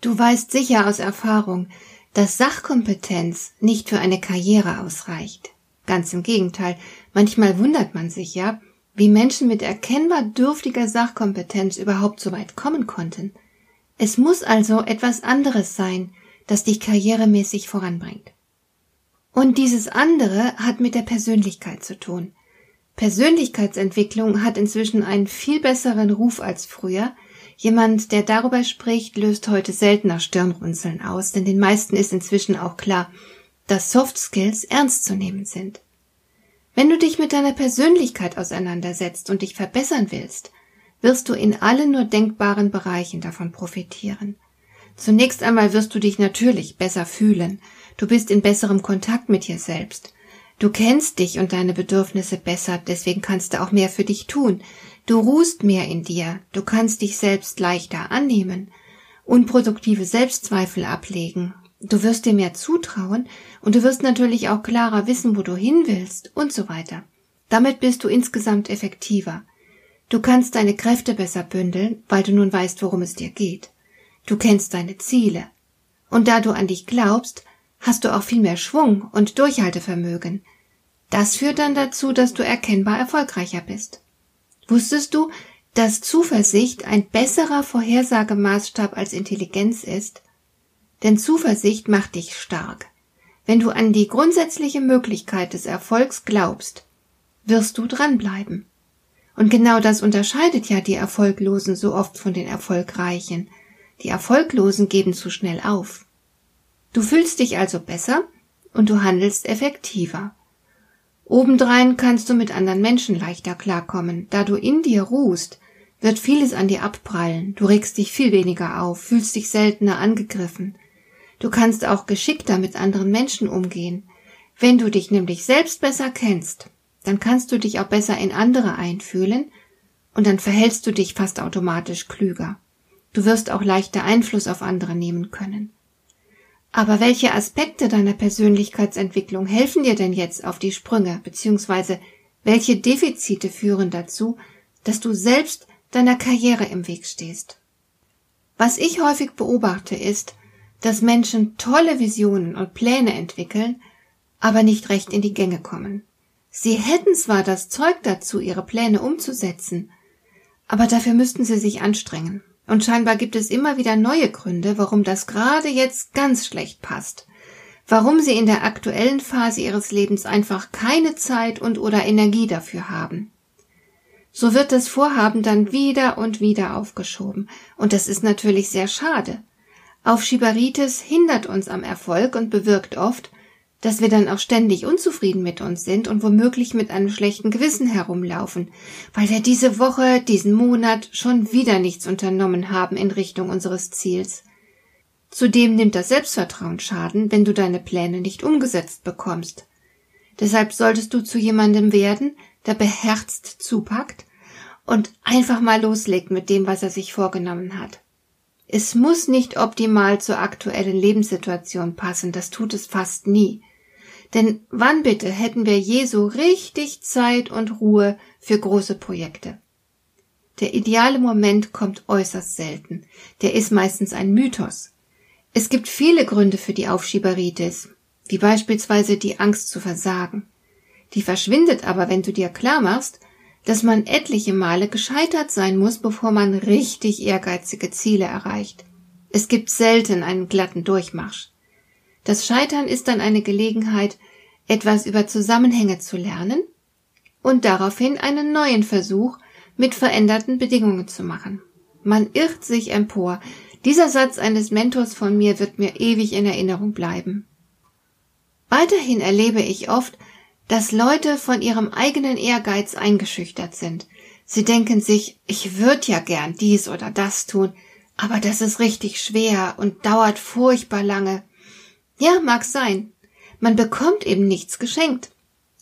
Du weißt sicher aus Erfahrung, dass Sachkompetenz nicht für eine Karriere ausreicht. Ganz im Gegenteil, manchmal wundert man sich ja, wie Menschen mit erkennbar dürftiger Sachkompetenz überhaupt so weit kommen konnten. Es muss also etwas anderes sein, das dich karrieremäßig voranbringt. Und dieses andere hat mit der Persönlichkeit zu tun. Persönlichkeitsentwicklung hat inzwischen einen viel besseren Ruf als früher, Jemand, der darüber spricht, löst heute seltener Stirnrunzeln aus, denn den meisten ist inzwischen auch klar, dass Soft Skills ernst zu nehmen sind. Wenn du dich mit deiner Persönlichkeit auseinandersetzt und dich verbessern willst, wirst du in allen nur denkbaren Bereichen davon profitieren. Zunächst einmal wirst du dich natürlich besser fühlen. Du bist in besserem Kontakt mit dir selbst. Du kennst dich und deine Bedürfnisse besser, deswegen kannst du auch mehr für dich tun. Du ruhst mehr in dir, du kannst dich selbst leichter annehmen, unproduktive Selbstzweifel ablegen, du wirst dir mehr zutrauen und du wirst natürlich auch klarer wissen, wo du hin willst und so weiter. Damit bist du insgesamt effektiver. Du kannst deine Kräfte besser bündeln, weil du nun weißt, worum es dir geht. Du kennst deine Ziele. Und da du an dich glaubst, hast du auch viel mehr Schwung und Durchhaltevermögen. Das führt dann dazu, dass du erkennbar erfolgreicher bist. Wusstest du, dass Zuversicht ein besserer Vorhersagemaßstab als Intelligenz ist? Denn Zuversicht macht dich stark. Wenn du an die grundsätzliche Möglichkeit des Erfolgs glaubst, wirst du dranbleiben. Und genau das unterscheidet ja die Erfolglosen so oft von den Erfolgreichen. Die Erfolglosen geben zu schnell auf. Du fühlst dich also besser und du handelst effektiver. Obendrein kannst du mit anderen Menschen leichter klarkommen. Da du in dir ruhst, wird vieles an dir abprallen. Du regst dich viel weniger auf, fühlst dich seltener angegriffen. Du kannst auch geschickter mit anderen Menschen umgehen. Wenn du dich nämlich selbst besser kennst, dann kannst du dich auch besser in andere einfühlen und dann verhältst du dich fast automatisch klüger. Du wirst auch leichter Einfluss auf andere nehmen können. Aber welche Aspekte deiner Persönlichkeitsentwicklung helfen dir denn jetzt auf die Sprünge, beziehungsweise welche Defizite führen dazu, dass du selbst deiner Karriere im Weg stehst? Was ich häufig beobachte ist, dass Menschen tolle Visionen und Pläne entwickeln, aber nicht recht in die Gänge kommen. Sie hätten zwar das Zeug dazu, ihre Pläne umzusetzen, aber dafür müssten sie sich anstrengen. Und scheinbar gibt es immer wieder neue Gründe, warum das gerade jetzt ganz schlecht passt. Warum sie in der aktuellen Phase ihres Lebens einfach keine Zeit und oder Energie dafür haben. So wird das Vorhaben dann wieder und wieder aufgeschoben. Und das ist natürlich sehr schade. Aufschieberitis hindert uns am Erfolg und bewirkt oft, dass wir dann auch ständig unzufrieden mit uns sind und womöglich mit einem schlechten Gewissen herumlaufen, weil wir diese Woche, diesen Monat schon wieder nichts unternommen haben in Richtung unseres Ziels. Zudem nimmt das Selbstvertrauen Schaden, wenn du deine Pläne nicht umgesetzt bekommst. Deshalb solltest du zu jemandem werden, der beherzt zupackt und einfach mal loslegt mit dem, was er sich vorgenommen hat. Es muss nicht optimal zur aktuellen Lebenssituation passen, das tut es fast nie. Denn wann bitte hätten wir je so richtig Zeit und Ruhe für große Projekte? Der ideale Moment kommt äußerst selten. Der ist meistens ein Mythos. Es gibt viele Gründe für die Aufschieberitis, wie beispielsweise die Angst zu versagen. Die verschwindet aber, wenn du dir klar machst, dass man etliche Male gescheitert sein muss, bevor man richtig ehrgeizige Ziele erreicht. Es gibt selten einen glatten Durchmarsch. Das Scheitern ist dann eine Gelegenheit, etwas über Zusammenhänge zu lernen und daraufhin einen neuen Versuch mit veränderten Bedingungen zu machen. Man irrt sich empor. Dieser Satz eines Mentors von mir wird mir ewig in Erinnerung bleiben. Weiterhin erlebe ich oft, dass Leute von ihrem eigenen Ehrgeiz eingeschüchtert sind. Sie denken sich, ich würde ja gern dies oder das tun, Aber das ist richtig schwer und dauert furchtbar lange. Ja, mag sein. Man bekommt eben nichts geschenkt.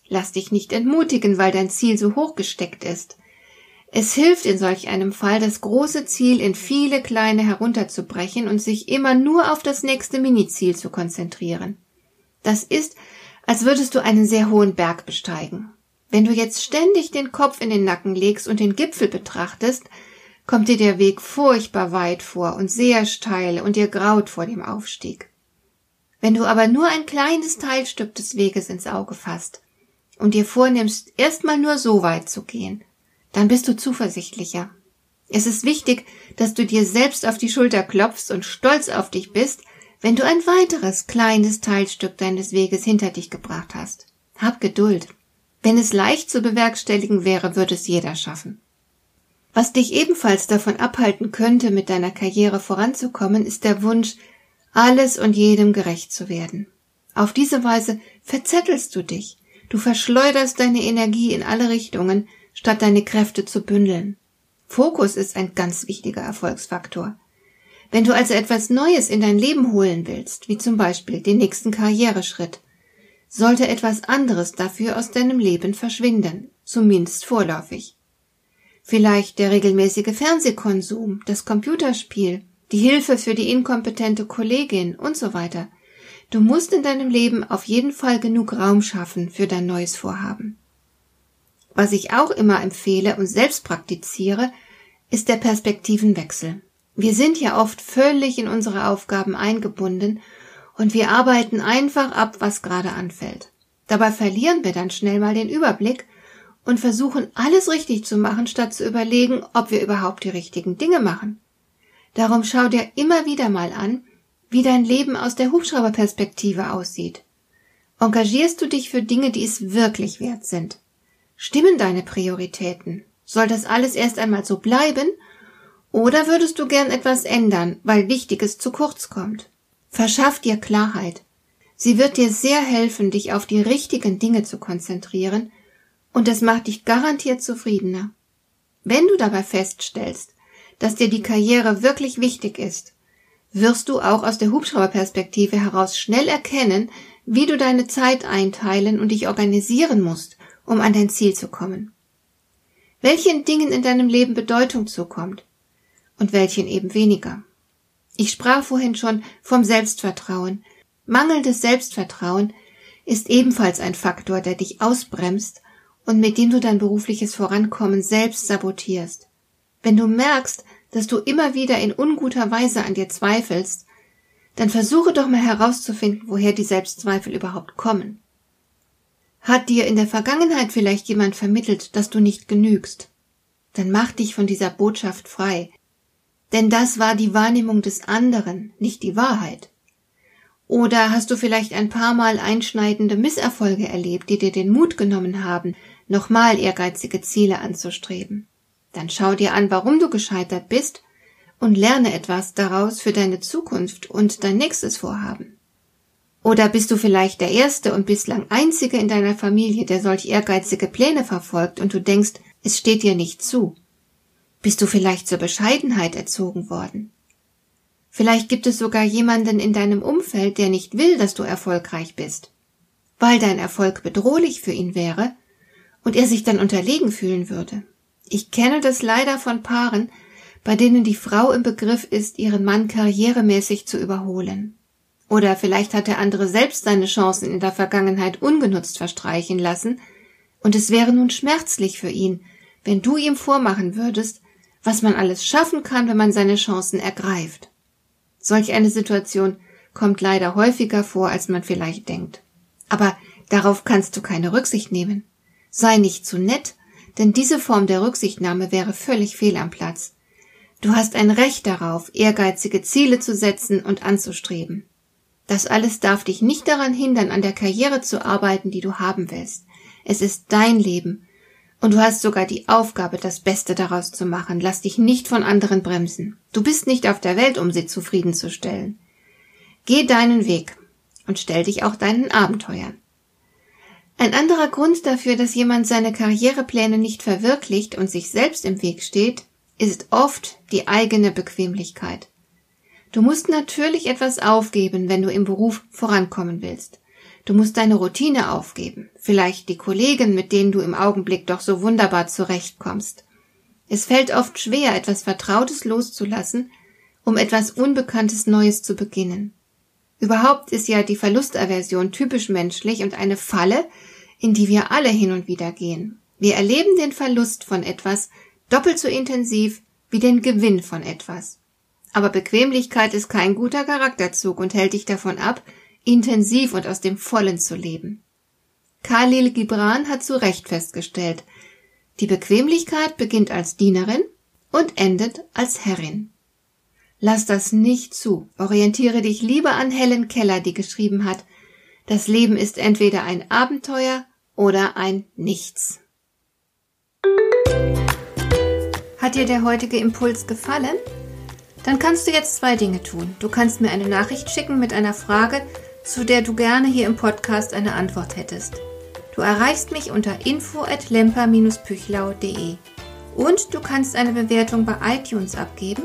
Lass dich nicht entmutigen, weil dein Ziel so hoch gesteckt ist. Es hilft in solch einem Fall, das große Ziel in viele kleine herunterzubrechen und sich immer nur auf das nächste Miniziel zu konzentrieren. Das ist, als würdest du einen sehr hohen Berg besteigen. Wenn du jetzt ständig den Kopf in den Nacken legst und den Gipfel betrachtest, kommt dir der Weg furchtbar weit vor und sehr steil und dir graut vor dem Aufstieg. Wenn du aber nur ein kleines Teilstück des Weges ins Auge fasst und dir vornimmst, erstmal nur so weit zu gehen, dann bist du zuversichtlicher. Es ist wichtig, dass du dir selbst auf die Schulter klopfst und stolz auf dich bist, wenn du ein weiteres kleines Teilstück deines Weges hinter dich gebracht hast. Hab Geduld. Wenn es leicht zu bewerkstelligen wäre, würde es jeder schaffen. Was dich ebenfalls davon abhalten könnte, mit deiner Karriere voranzukommen, ist der Wunsch, alles und jedem gerecht zu werden. Auf diese Weise verzettelst du dich. Du verschleuderst deine Energie in alle Richtungen, statt deine Kräfte zu bündeln. Fokus ist ein ganz wichtiger Erfolgsfaktor. Wenn du also etwas Neues in dein Leben holen willst, wie zum Beispiel den nächsten Karriereschritt, sollte etwas anderes dafür aus deinem Leben verschwinden, zumindest vorläufig. Vielleicht der regelmäßige Fernsehkonsum, das Computerspiel, die Hilfe für die inkompetente Kollegin und so weiter. Du musst in deinem Leben auf jeden Fall genug Raum schaffen für dein neues Vorhaben. Was ich auch immer empfehle und selbst praktiziere, ist der Perspektivenwechsel. Wir sind ja oft völlig in unsere Aufgaben eingebunden und wir arbeiten einfach ab, was gerade anfällt. Dabei verlieren wir dann schnell mal den Überblick und versuchen alles richtig zu machen, statt zu überlegen, ob wir überhaupt die richtigen Dinge machen. Darum schau dir immer wieder mal an, wie dein Leben aus der Hubschrauberperspektive aussieht. Engagierst du dich für Dinge, die es wirklich wert sind? Stimmen deine Prioritäten? Soll das alles erst einmal so bleiben? Oder würdest du gern etwas ändern, weil Wichtiges zu kurz kommt? Verschaff dir Klarheit. Sie wird dir sehr helfen, dich auf die richtigen Dinge zu konzentrieren, und es macht dich garantiert zufriedener. Wenn du dabei feststellst, dass dir die Karriere wirklich wichtig ist, wirst du auch aus der Hubschrauberperspektive heraus schnell erkennen, wie du deine Zeit einteilen und dich organisieren musst, um an dein Ziel zu kommen. Welchen Dingen in deinem Leben Bedeutung zukommt und welchen eben weniger. Ich sprach vorhin schon vom Selbstvertrauen. Mangelndes Selbstvertrauen ist ebenfalls ein Faktor, der dich ausbremst und mit dem du dein berufliches Vorankommen selbst sabotierst. Wenn du merkst, dass du immer wieder in unguter Weise an dir zweifelst, dann versuche doch mal herauszufinden, woher die Selbstzweifel überhaupt kommen. Hat dir in der Vergangenheit vielleicht jemand vermittelt, dass du nicht genügst? Dann mach dich von dieser Botschaft frei. Denn das war die Wahrnehmung des anderen, nicht die Wahrheit. Oder hast du vielleicht ein paar Mal einschneidende Misserfolge erlebt, die dir den Mut genommen haben, nochmal ehrgeizige Ziele anzustreben? Dann schau dir an, warum du gescheitert bist und lerne etwas daraus für deine Zukunft und dein nächstes Vorhaben. Oder bist du vielleicht der erste und bislang einzige in deiner Familie, der solch ehrgeizige Pläne verfolgt und du denkst, es steht dir nicht zu? Bist du vielleicht zur Bescheidenheit erzogen worden? Vielleicht gibt es sogar jemanden in deinem Umfeld, der nicht will, dass du erfolgreich bist, weil dein Erfolg bedrohlich für ihn wäre und er sich dann unterlegen fühlen würde. Ich kenne das leider von Paaren, bei denen die Frau im Begriff ist, ihren Mann karrieremäßig zu überholen. Oder vielleicht hat der andere selbst seine Chancen in der Vergangenheit ungenutzt verstreichen lassen, und es wäre nun schmerzlich für ihn, wenn du ihm vormachen würdest, was man alles schaffen kann, wenn man seine Chancen ergreift. Solch eine Situation kommt leider häufiger vor, als man vielleicht denkt. Aber darauf kannst du keine Rücksicht nehmen. Sei nicht zu nett, denn diese Form der Rücksichtnahme wäre völlig fehl am Platz. Du hast ein Recht darauf, ehrgeizige Ziele zu setzen und anzustreben. Das alles darf dich nicht daran hindern, an der Karriere zu arbeiten, die du haben willst. Es ist dein Leben. Und du hast sogar die Aufgabe, das Beste daraus zu machen. Lass dich nicht von anderen bremsen. Du bist nicht auf der Welt, um sie zufriedenzustellen. Geh deinen Weg und stell dich auch deinen Abenteuern. Ein anderer Grund dafür, dass jemand seine Karrierepläne nicht verwirklicht und sich selbst im Weg steht, ist oft die eigene Bequemlichkeit. Du musst natürlich etwas aufgeben, wenn du im Beruf vorankommen willst. Du musst deine Routine aufgeben, vielleicht die Kollegen, mit denen du im Augenblick doch so wunderbar zurechtkommst. Es fällt oft schwer, etwas Vertrautes loszulassen, um etwas Unbekanntes Neues zu beginnen. Überhaupt ist ja die Verlustaversion typisch menschlich und eine Falle, in die wir alle hin und wieder gehen. Wir erleben den Verlust von etwas doppelt so intensiv wie den Gewinn von etwas. Aber Bequemlichkeit ist kein guter Charakterzug und hält dich davon ab, intensiv und aus dem Vollen zu leben. Khalil Gibran hat zu Recht festgestellt, die Bequemlichkeit beginnt als Dienerin und endet als Herrin. Lass das nicht zu. Orientiere dich lieber an Helen Keller, die geschrieben hat, das Leben ist entweder ein Abenteuer oder ein Nichts. Hat dir der heutige Impuls gefallen? Dann kannst du jetzt zwei Dinge tun. Du kannst mir eine Nachricht schicken mit einer Frage, zu der du gerne hier im Podcast eine Antwort hättest. Du erreichst mich unter info at lemper-püchlau.de. Und du kannst eine Bewertung bei iTunes abgeben,